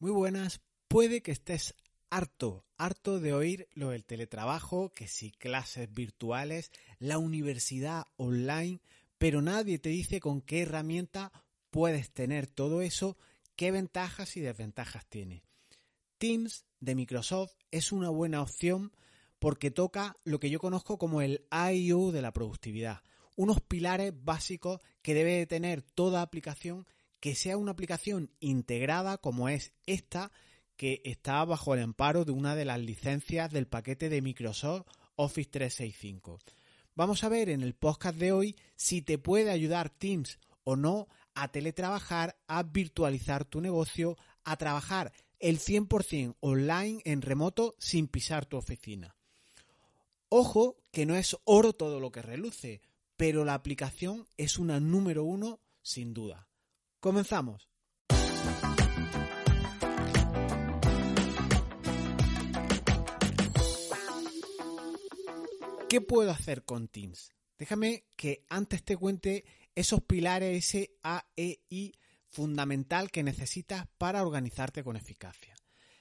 Muy buenas. Puede que estés harto, harto de oír lo del teletrabajo, que si clases virtuales, la universidad online, pero nadie te dice con qué herramienta puedes tener todo eso, qué ventajas y desventajas tiene. Teams de Microsoft es una buena opción porque toca lo que yo conozco como el IO de la productividad, unos pilares básicos que debe de tener toda aplicación que sea una aplicación integrada como es esta que está bajo el amparo de una de las licencias del paquete de Microsoft Office 365. Vamos a ver en el podcast de hoy si te puede ayudar Teams o no a teletrabajar, a virtualizar tu negocio, a trabajar el 100% online en remoto sin pisar tu oficina. Ojo que no es oro todo lo que reluce, pero la aplicación es una número uno sin duda. Comenzamos. ¿Qué puedo hacer con Teams? Déjame que antes te cuente esos pilares, ese AEI fundamental que necesitas para organizarte con eficacia.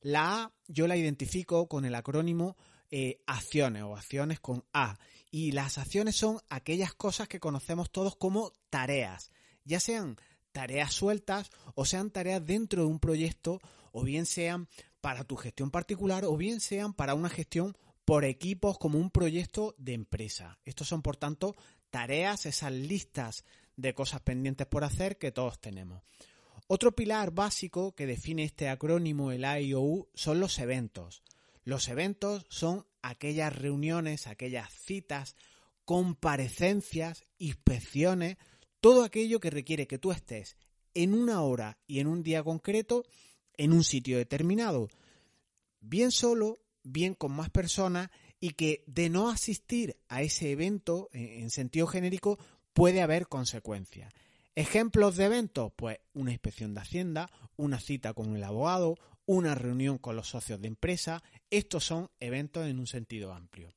La A yo la identifico con el acrónimo eh, acciones o acciones con A. Y las acciones son aquellas cosas que conocemos todos como tareas, ya sean tareas sueltas o sean tareas dentro de un proyecto o bien sean para tu gestión particular o bien sean para una gestión por equipos como un proyecto de empresa. Estos son, por tanto, tareas, esas listas de cosas pendientes por hacer que todos tenemos. Otro pilar básico que define este acrónimo, el IOU, son los eventos. Los eventos son aquellas reuniones, aquellas citas, comparecencias, inspecciones todo aquello que requiere que tú estés en una hora y en un día concreto en un sitio determinado, bien solo, bien con más personas y que de no asistir a ese evento en sentido genérico puede haber consecuencias. Ejemplos de eventos, pues una inspección de Hacienda, una cita con el abogado, una reunión con los socios de empresa, estos son eventos en un sentido amplio.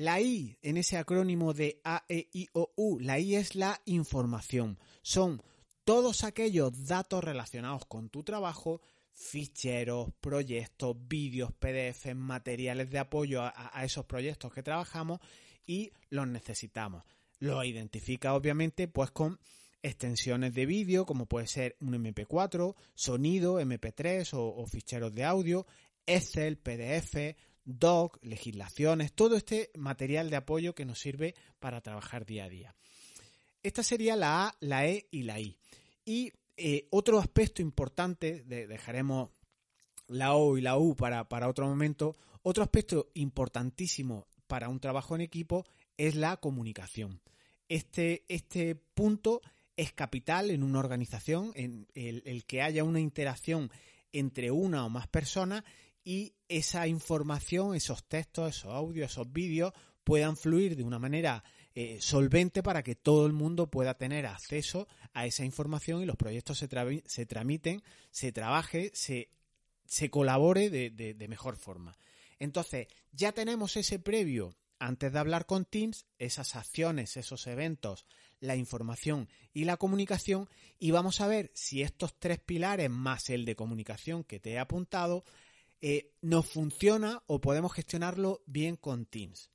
La I en ese acrónimo de A, E, I, O, U, la I es la información. Son todos aquellos datos relacionados con tu trabajo, ficheros, proyectos, vídeos, PDF, materiales de apoyo a, a, esos proyectos que trabajamos y los necesitamos. Los identifica obviamente pues con extensiones de vídeo como puede ser un MP4, sonido, MP3 o, o ficheros de audio, Excel, PDF, doc, legislaciones, todo este material de apoyo que nos sirve para trabajar día a día. Esta sería la A, la E y la I. Y eh, otro aspecto importante, dejaremos la O y la U para, para otro momento, otro aspecto importantísimo para un trabajo en equipo es la comunicación. Este, este punto es capital en una organización, en el, que haya una interacción entre una o más personas y esa información, esos textos, esos audios, esos vídeos puedan fluir de una manera eh, solvente para que todo el mundo pueda tener acceso a esa información y los proyectos se, se tramiten, se trabaje, se, se colabore de, de mejor forma. Entonces, ya tenemos ese previo antes de hablar con Teams, esas acciones, esos eventos, la información y la comunicación y vamos a ver si estos tres pilares más el de comunicación que te he apuntado eh, nos funciona o podemos gestionarlo bien con Teams.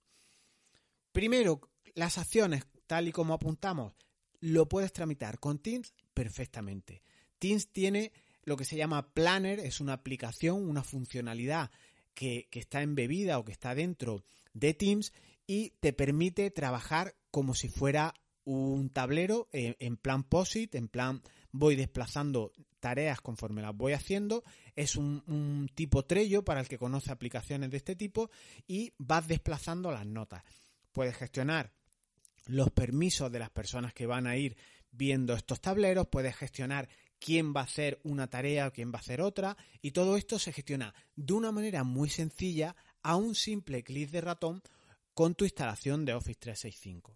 Primero, las acciones, tal y como apuntamos, lo puedes tramitar con Teams perfectamente. Teams tiene lo que se llama Planner, es una aplicación, una funcionalidad que, está embebida o que está dentro de Teams y te permite trabajar como si fuera un tablero eh, en plan POSIT, en plan voy desplazando tareas conforme las voy haciendo. Es un, tipo Trello para el que conoce aplicaciones de este tipo y vas desplazando las notas. Puedes gestionar los permisos de las personas que van a ir viendo estos tableros, puedes gestionar quién va a hacer una tarea o quién va a hacer otra y todo esto se gestiona de una manera muy sencilla a un simple clic de ratón con tu instalación de Office 365.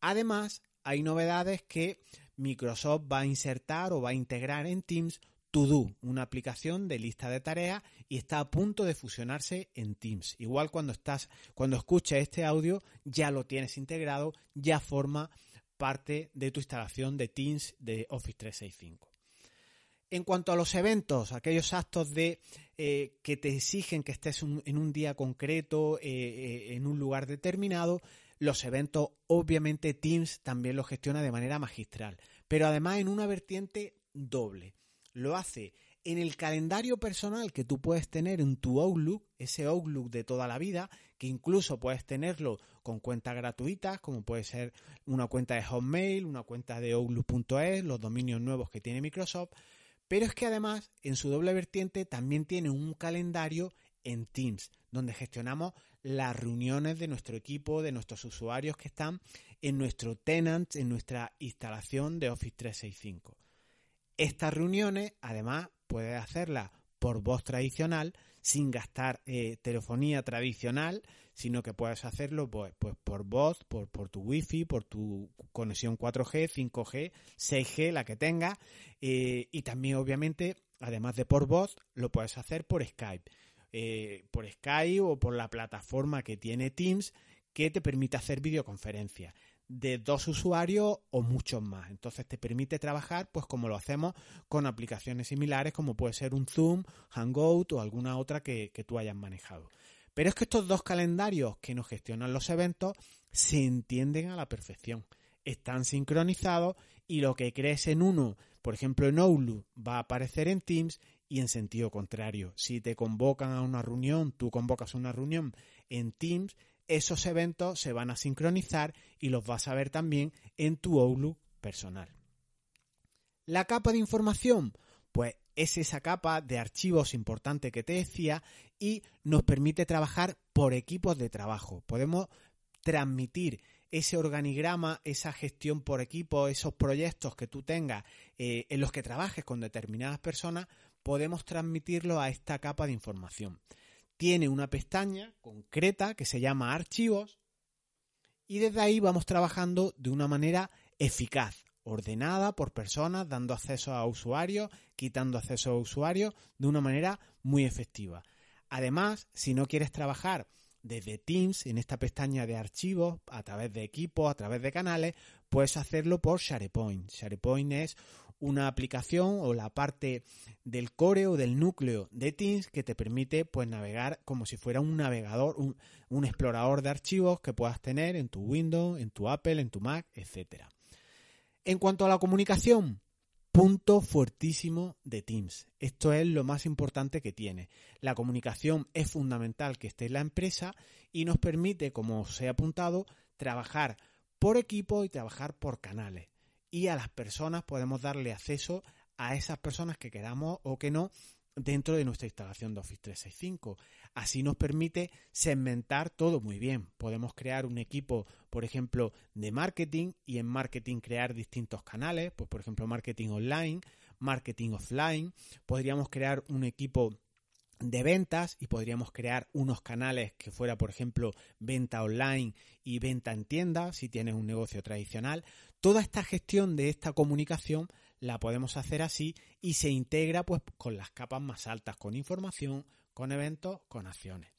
Además, hay novedades que Microsoft va a insertar o va a integrar en Teams To una aplicación de lista de tareas y está a punto de fusionarse en Teams. Igual cuando estás, cuando escuches este audio, ya lo tienes integrado, ya forma parte de tu instalación de Teams de Office 365. En cuanto a los eventos, aquellos actos de eh, que te exigen que estés en un día concreto, eh, eh, en un lugar determinado, los eventos, obviamente Teams también los gestiona de manera magistral, pero además en una vertiente doble. Lo hace en el calendario personal que tú puedes tener en tu Outlook, ese Outlook de toda la vida, que incluso puedes tenerlo con cuentas gratuitas, como puede ser una cuenta de Hotmail, una cuenta de Outlook.es, los dominios nuevos que tiene Microsoft, pero es que además en su doble vertiente también tiene un calendario en Teams, donde gestionamos las reuniones de nuestro equipo, de nuestros usuarios que están en nuestro tenant, en nuestra instalación de Office 365. Estas reuniones, además, puedes hacerlas por voz tradicional, sin gastar eh, telefonía tradicional, sino que puedes hacerlo pues, pues por voz, por, tu wifi, por tu conexión 4G, 5G, 6G, la que tengas, eh, y también obviamente, además de por voz, lo puedes hacer por Skype. Eh, por Skype o por la plataforma que tiene Teams que te permite hacer videoconferencias de dos usuarios o muchos más. Entonces te permite trabajar pues como lo hacemos con aplicaciones similares como puede ser un Zoom, Hangout o alguna otra que, que tú hayas manejado. Pero es que estos dos calendarios que nos gestionan los eventos se entienden a la perfección. Están sincronizados y lo que crees en uno, por ejemplo en Outlook, va a aparecer en Teams y en sentido contrario. Si te convocan a una reunión, tú convocas una reunión en Teams, esos eventos se van a sincronizar y los vas a ver también en tu Outlook personal. La capa de información, pues es esa capa de archivos importante que te decía y nos permite trabajar por equipos de trabajo. Podemos transmitir ese organigrama, esa gestión por equipo, esos proyectos que tú tengas eh, en los que trabajes con determinadas personas, podemos transmitirlo a esta capa de información tiene una pestaña concreta que se llama archivos y desde ahí vamos trabajando de una manera eficaz, ordenada por personas, dando acceso a usuarios, quitando acceso a usuarios de una manera muy efectiva. Además, si no quieres trabajar desde Teams en esta pestaña de archivos, a través de equipos, a través de canales, puedes hacerlo por SharePoint. SharePoint es una aplicación o la parte del core o del núcleo de Teams que te permite pues navegar como si fuera un navegador, un, explorador de archivos que puedas tener en tu Windows, en tu Apple, en tu Mac, etcétera. En cuanto a la comunicación, punto fuertísimo de Teams. Esto es lo más importante que tiene. La comunicación es fundamental que esté en la empresa y nos permite, como os he apuntado, trabajar por equipo y trabajar por canales y a las personas podemos darle acceso a esas personas que queramos o que no dentro de nuestra instalación de Office 365. Así nos permite segmentar todo muy bien. Podemos crear un equipo, por ejemplo, de marketing y en marketing crear distintos canales, pues por ejemplo, marketing online, marketing offline. Podríamos crear un equipo de ventas y podríamos crear unos canales que fuera, por ejemplo, venta online y venta en tienda, si tienes un negocio tradicional. Toda esta gestión de esta comunicación la podemos hacer así y se integra pues con las capas más altas, con información, con eventos, con acciones.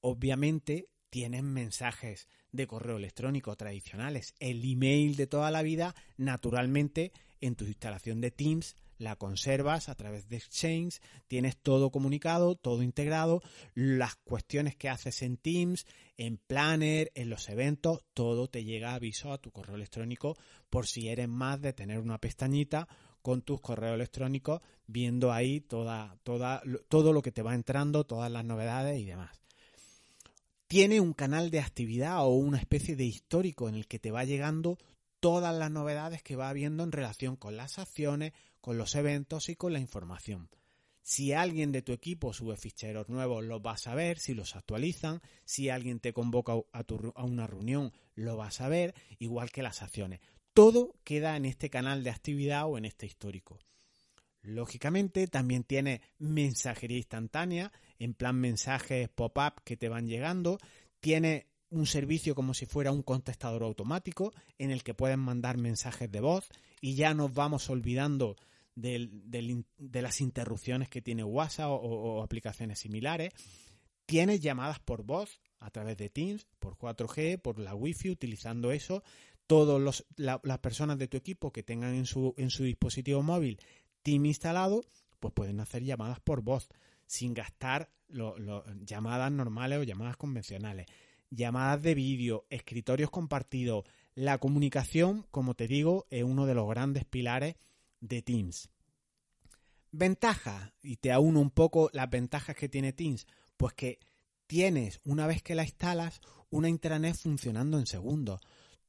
Obviamente tienes mensajes de correo electrónico tradicionales, el email de toda la vida, naturalmente en tu instalación de Teams la conservas a través de Exchange, tienes todo comunicado, todo integrado, las cuestiones que haces en Teams, en Planner, en los eventos, todo te llega aviso a tu correo electrónico por si eres más de tener una pestañita con tus correos electrónicos viendo ahí toda, toda, todo lo que te va entrando, todas las novedades y demás. Tiene un canal de actividad o una especie de histórico en el que te va llegando todas las novedades que va habiendo en relación con las acciones, con los eventos y con la información. Si alguien de tu equipo sube ficheros nuevos, los vas a ver, si los actualizan, si alguien te convoca a, una reunión, lo vas a ver, igual que las acciones. Todo queda en este canal de actividad o en este histórico. Lógicamente también tiene mensajería instantánea, en plan mensajes pop-up que te van llegando. Tiene un servicio como si fuera un contestador automático en el que pueden mandar mensajes de voz y ya nos vamos olvidando de las interrupciones que tiene WhatsApp o, aplicaciones similares. Tienes llamadas por voz a través de Teams, por 4G, por la Wi-Fi, utilizando eso. Todas las personas de tu equipo que tengan en su, en su dispositivo móvil Team instalado, pues pueden hacer llamadas por voz sin gastar llamadas normales o llamadas convencionales, llamadas de vídeo, escritorios compartidos. La comunicación, como te digo, es uno de los grandes pilares de Teams. Ventajas, y te auno un poco las ventajas que tiene Teams, pues que tienes, una vez que la instalas, una intranet funcionando en segundos.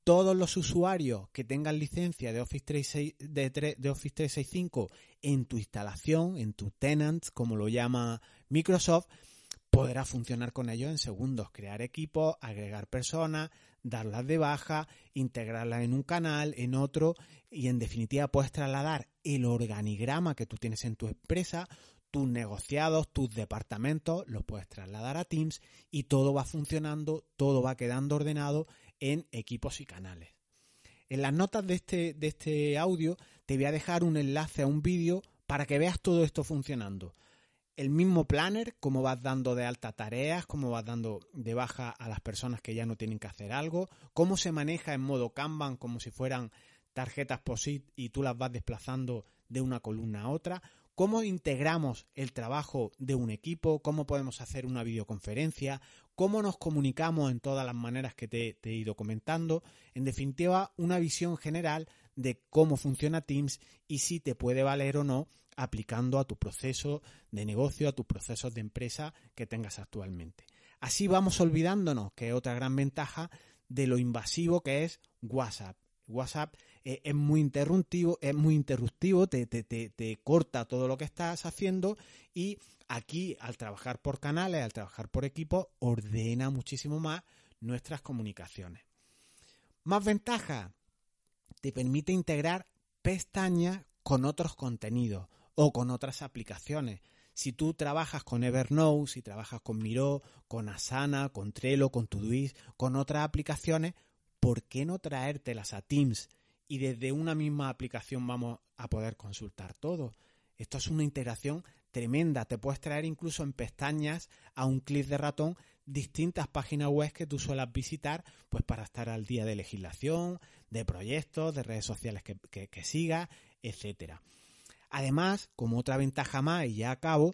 Todos los usuarios que tengan licencia de Office, 365, de Office 365 en tu instalación, en tu tenants, como lo llama Microsoft, podrá funcionar con ellos en segundos, crear equipos, agregar personas, darlas de baja, integrarlas en un canal, en otro, y en definitiva puedes trasladar el organigrama que tú tienes en tu empresa, tus negociados, tus departamentos, los puedes trasladar a Teams y todo va funcionando, todo va quedando ordenado en equipos y canales. En las notas de este, de este audio te voy a dejar un enlace a un vídeo para que veas todo esto funcionando el mismo planner, cómo vas dando de alta tareas, cómo vas dando de baja a las personas que ya no tienen que hacer algo, cómo se maneja en modo Kanban como si fueran tarjetas POSIT y tú las vas desplazando de una columna a otra, cómo integramos el trabajo de un equipo, cómo podemos hacer una videoconferencia, cómo nos comunicamos en todas las maneras que te, te he ido comentando, en definitiva una visión general de cómo funciona Teams y si te puede valer o no aplicando a tu proceso de negocio, a tus procesos de empresa que tengas actualmente. Así vamos olvidándonos, que es otra gran ventaja, de lo invasivo que es WhatsApp. WhatsApp eh, es muy interrumpivo, es muy interruptivo, te, te, te, corta todo lo que estás haciendo y aquí al trabajar por canales, al trabajar por equipo, ordena muchísimo más nuestras comunicaciones. Más ventaja, te permite integrar pestañas con otros contenidos o con otras aplicaciones. Si tú trabajas con Evernote, si trabajas con Miro, con Asana, con Trello, con Todoist, con otras aplicaciones, ¿por qué no traértelas a Teams? Y desde una misma aplicación vamos a poder consultar todo. Esto es una integración tremenda. Te puedes traer incluso en pestañas a un clic de ratón distintas páginas web que tú suelas visitar pues para estar al día de legislación, de proyectos, de redes sociales que, que, que sigas, etcétera. Además, como otra ventaja más, y ya acabo,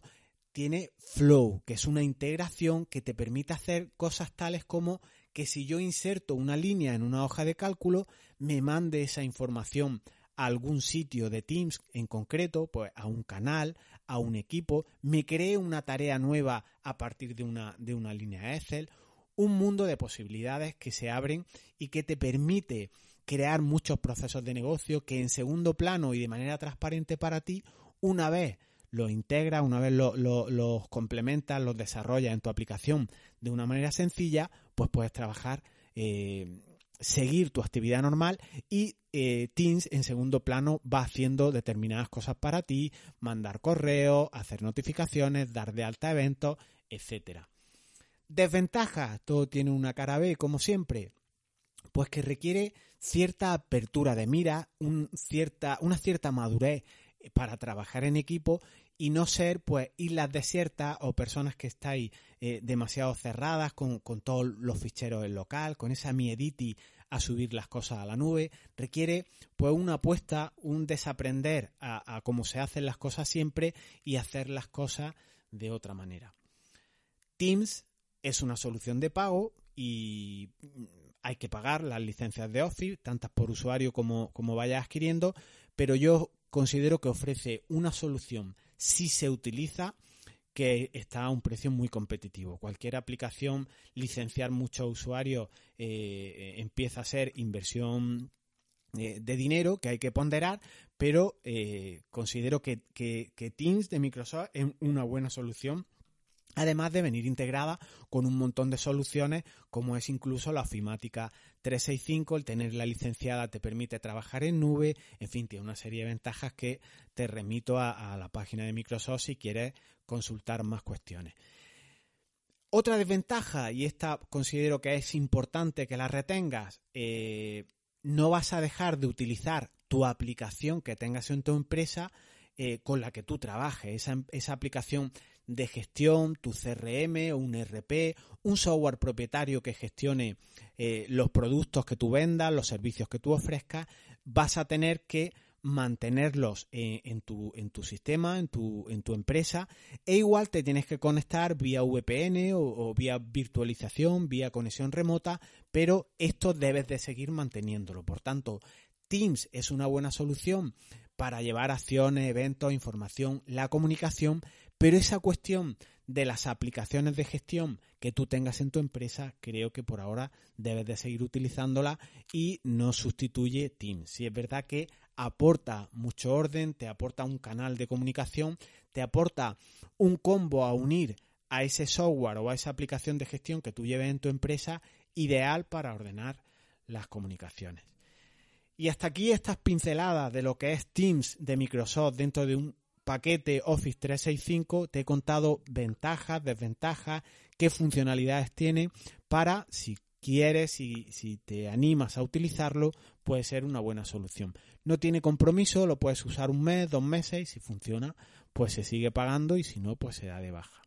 tiene Flow, que es una integración que te permite hacer cosas tales como que si yo inserto una línea en una hoja de cálculo, me mande esa información a algún sitio de Teams en concreto, pues a un canal, a un equipo, me cree una tarea nueva a partir de una, de una línea Excel, un mundo de posibilidades que se abren y que te permite crear muchos procesos de negocio que en segundo plano y de manera transparente para ti, una vez los integras, una vez los complementas, los desarrollas en tu aplicación de una manera sencilla, pues puedes trabajar, eh, seguir tu actividad normal y eh, Teams en segundo plano va haciendo determinadas cosas para ti, mandar correos, hacer notificaciones, dar de alta eventos, etcétera. Desventajas, todo tiene una cara B, como siempre. Pues que requiere cierta apertura de mira, cierta, una cierta madurez para trabajar en equipo y no ser pues islas desiertas o personas que estáis eh, demasiado cerradas con, todos los ficheros en local, con esa miediti a subir las cosas a la nube, requiere pues una apuesta, un desaprender a, a cómo se hacen las cosas siempre y hacer las cosas de otra manera. Teams es una solución de pago y hay que pagar las licencias de Office, tantas por usuario como, como vaya adquiriendo, pero yo considero que ofrece una solución si se utiliza que está a un precio muy competitivo. Cualquier aplicación, licenciar muchos usuarios eh, empieza a ser inversión eh, de dinero que hay que ponderar, pero eh, considero que, que, que Teams de Microsoft es una buena solución además de venir integrada con un montón de soluciones como es incluso la ofimática 365, el tener la licenciada te permite trabajar en nube, en fin, tiene una serie de ventajas que te remito a, la página de Microsoft si quieres consultar más cuestiones. Otra desventaja, y esta considero que es importante que la retengas, eh, no vas a dejar de utilizar tu aplicación que tengas en tu empresa eh, con la que tú trabajes. Esa, esa aplicación de gestión, tu CRM o un RP, un software propietario que gestione eh, los productos que tú vendas, los servicios que tú ofrezcas, vas a tener que mantenerlos en, tu, en tu sistema, en tu, en tu empresa, e igual te tienes que conectar vía VPN o, o, vía virtualización, vía conexión remota, pero esto debes de seguir manteniéndolo. Por tanto, Teams es una buena solución para llevar acciones, eventos, información, la comunicación, pero esa cuestión de las aplicaciones de gestión que tú tengas en tu empresa, creo que por ahora debes de seguir utilizándola y no sustituye Teams. Si es verdad que aporta mucho orden, te aporta un canal de comunicación, te aporta un combo a unir a ese software o a esa aplicación de gestión que tú lleves en tu empresa, ideal para ordenar las comunicaciones. Y hasta aquí estas pinceladas de lo que es Teams de Microsoft dentro de un paquete Office 365. Te he contado ventajas, desventajas, qué funcionalidades tiene para si quieres y si te animas a utilizarlo, puede ser una buena solución. No tiene compromiso, lo puedes usar un mes, dos meses y si funciona, pues se sigue pagando y si no, pues se da de baja.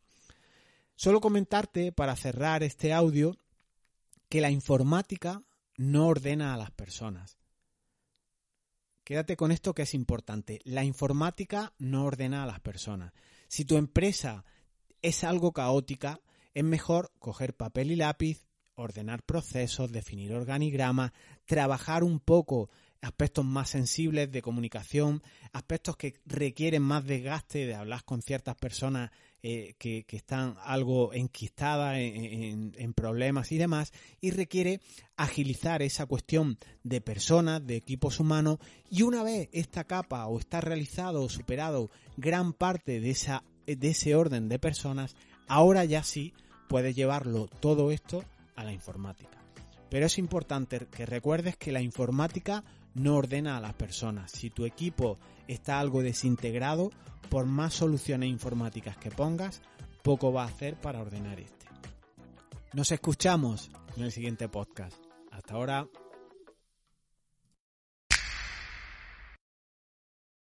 Solo comentarte para cerrar este audio que la informática no ordena a las personas. Quédate con esto que es importante. La informática no ordena a las personas. Si tu empresa es algo caótica, es mejor coger papel y lápiz, ordenar procesos, definir organigramas, trabajar un poco aspectos más sensibles de comunicación, aspectos que requieren más desgaste de hablar con ciertas personas eh, que, están algo enquistadas en, en, problemas y demás, y requiere agilizar esa cuestión de personas, de equipos humanos, y una vez esta capa o está realizado o superado gran parte de, esa, de ese orden de personas, ahora ya sí puedes llevarlo todo esto a la informática. Pero es importante que recuerdes que la informática no ordena a las personas. Si tu equipo está algo desintegrado, por más soluciones informáticas que pongas, poco va a hacer para ordenar este. Nos escuchamos en el siguiente podcast. Hasta ahora.